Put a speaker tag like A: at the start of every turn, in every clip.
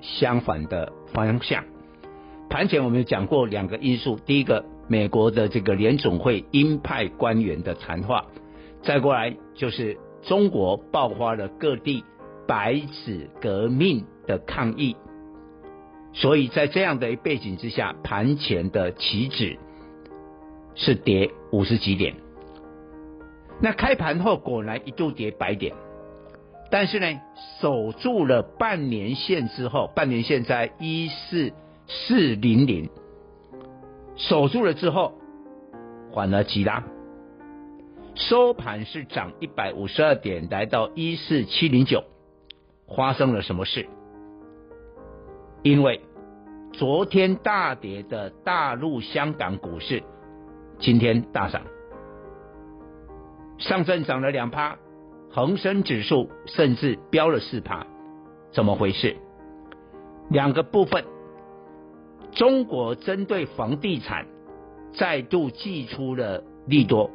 A: 相反的方向。盘前我们讲过两个因素，第一个，美国的这个联总会鹰派官员的谈话，再过来就是中国爆发了各地白纸革命的抗议。所以在这样的背景之下，盘前的期指是跌五十几点。那开盘后果然一度跌百点，但是呢，守住了半年线之后，半年线在一四四零零，守住了之后，缓而急拉，收盘是涨一百五十二点，来到一四七零九。发生了什么事？因为昨天大跌的大陆、香港股市，今天大涨，上证涨了两趴，恒生指数甚至飙了四趴，怎么回事？两个部分，中国针对房地产再度祭出了利多，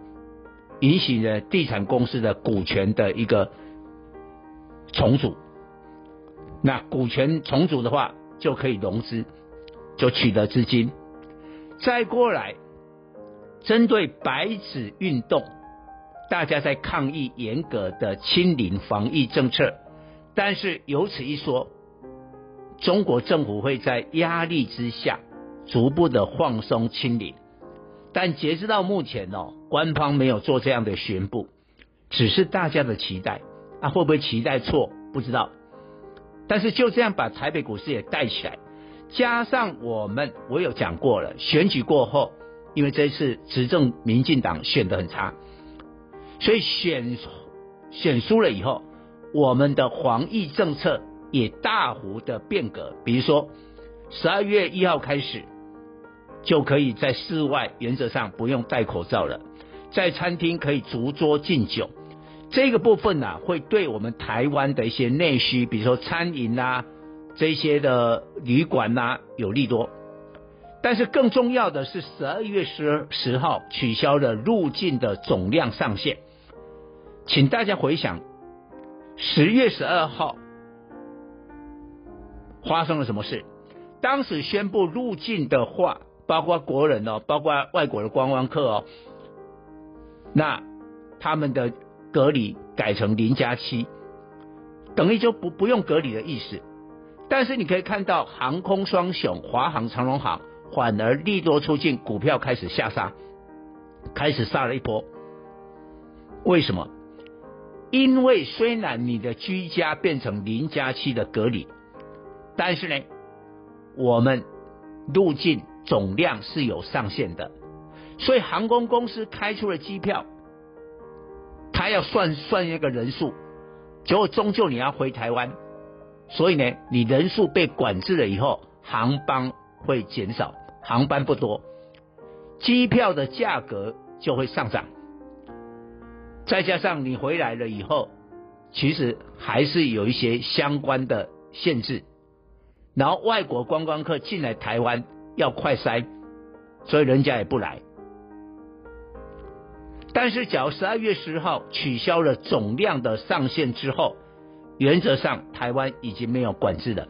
A: 引起了地产公司的股权的一个重组。那股权重组的话，就可以融资，就取得资金。再过来，针对白纸运动，大家在抗议严格的清零防疫政策。但是有此一说，中国政府会在压力之下逐步的放松清零。但截止到目前哦，官方没有做这样的宣布，只是大家的期待啊，会不会期待错？不知道。但是就这样把台北股市也带起来，加上我们我有讲过了，选举过后，因为这次执政民进党选得很差，所以选选输了以后，我们的防疫政策也大幅的变革，比如说十二月一号开始，就可以在室外原则上不用戴口罩了，在餐厅可以逐桌敬酒。这个部分呢、啊，会对我们台湾的一些内需，比如说餐饮啊，这些的旅馆呐、啊，有利多。但是更重要的是，十二月十十号取消了入境的总量上限。请大家回想，十月十二号发生了什么事？当时宣布入境的话，包括国人哦，包括外国的观光客哦，那他们的。隔离改成零加七，等于就不不用隔离的意思。但是你可以看到航空双雄华航、长荣航反而利多出尽，股票开始下杀，开始杀了一波。为什么？因为虽然你的居家变成零加七的隔离，但是呢，我们入境总量是有上限的，所以航空公司开出了机票。他要算算一个人数，结果终究你要回台湾，所以呢，你人数被管制了以后，航班会减少，航班不多，机票的价格就会上涨。再加上你回来了以后，其实还是有一些相关的限制，然后外国观光客进来台湾要快筛，所以人家也不来。但是，假如十二月十号取消了总量的上限之后，原则上台湾已经没有管制了，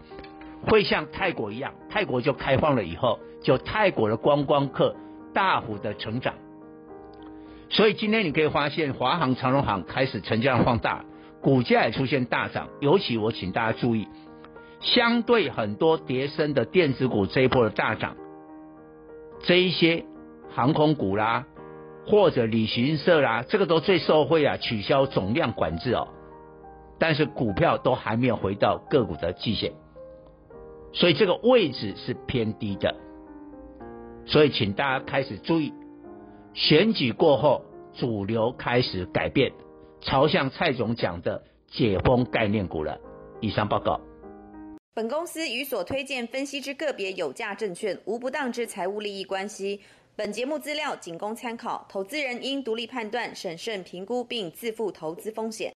A: 会像泰国一样，泰国就开放了以后，就泰国的观光客大幅的成长。所以今天你可以发现，华航、长荣航开始成交量放大，股价也出现大涨。尤其我请大家注意，相对很多跌升的电子股这一波的大涨，这一些航空股啦，或者旅行社啦，这个都最受惠啊，取消总量管制哦。但是股票都还没有回到个股的季线，所以这个位置是偏低的。所以请大家开始注意，选举过后主流开始改变，朝向蔡总讲的解封概念股了。以上报告。
B: 本公司与所推荐分析之个别有价证券无不当之财务利益关系。本节目资料仅供参考，投资人应独立判断、审慎评估并自负投资风险。